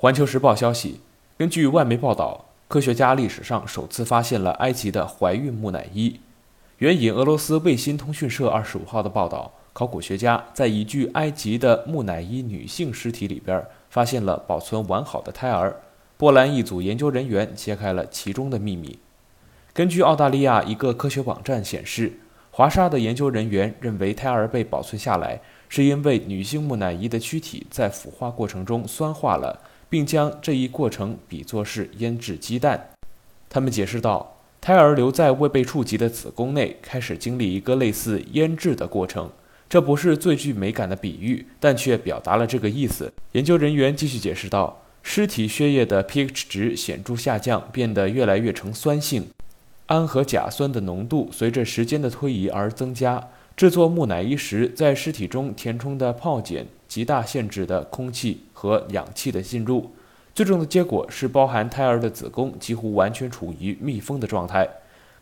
环球时报消息，根据外媒报道，科学家历史上首次发现了埃及的怀孕木乃伊。援引俄罗斯卫星通讯社二十五号的报道，考古学家在一具埃及的木乃伊女性尸体里边发现了保存完好的胎儿。波兰一组研究人员揭开了其中的秘密。根据澳大利亚一个科学网站显示，华沙的研究人员认为胎儿被保存下来，是因为女性木乃伊的躯体在腐化过程中酸化了，并将这一过程比作是腌制鸡蛋。他们解释道，胎儿留在未被触及的子宫内，开始经历一个类似腌制的过程。这不是最具美感的比喻，但却表达了这个意思。研究人员继续解释道，尸体血液的 pH 值显著下降，变得越来越呈酸性。氨和甲酸的浓度随着时间的推移而增加。制作木乃伊时，在尸体中填充的泡碱极大限制的空气和氧气的进入。最终的结果是，包含胎儿的子宫几乎完全处于密封的状态。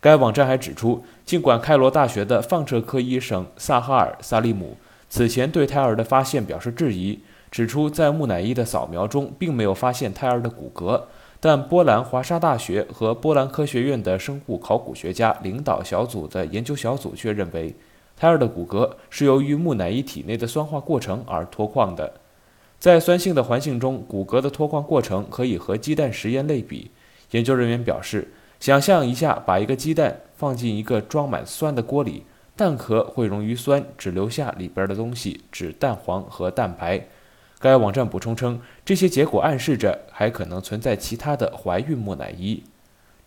该网站还指出，尽管开罗大学的放射科医生萨哈尔·萨利姆此前对胎儿的发现表示质疑，指出在木乃伊的扫描中并没有发现胎儿的骨骼。但波兰华沙大学和波兰科学院的生物考古学家领导小组的研究小组却认为，胎儿的骨骼是由于木乃伊体内的酸化过程而脱矿的。在酸性的环境中，骨骼的脱矿过程可以和鸡蛋实验类比。研究人员表示，想象一下，把一个鸡蛋放进一个装满酸的锅里，蛋壳会溶于酸，只留下里边的东西，指蛋黄和蛋白。该网站补充称，这些结果暗示着还可能存在其他的怀孕木乃伊。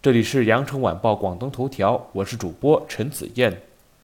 这里是羊城晚报广东头条，我是主播陈子燕。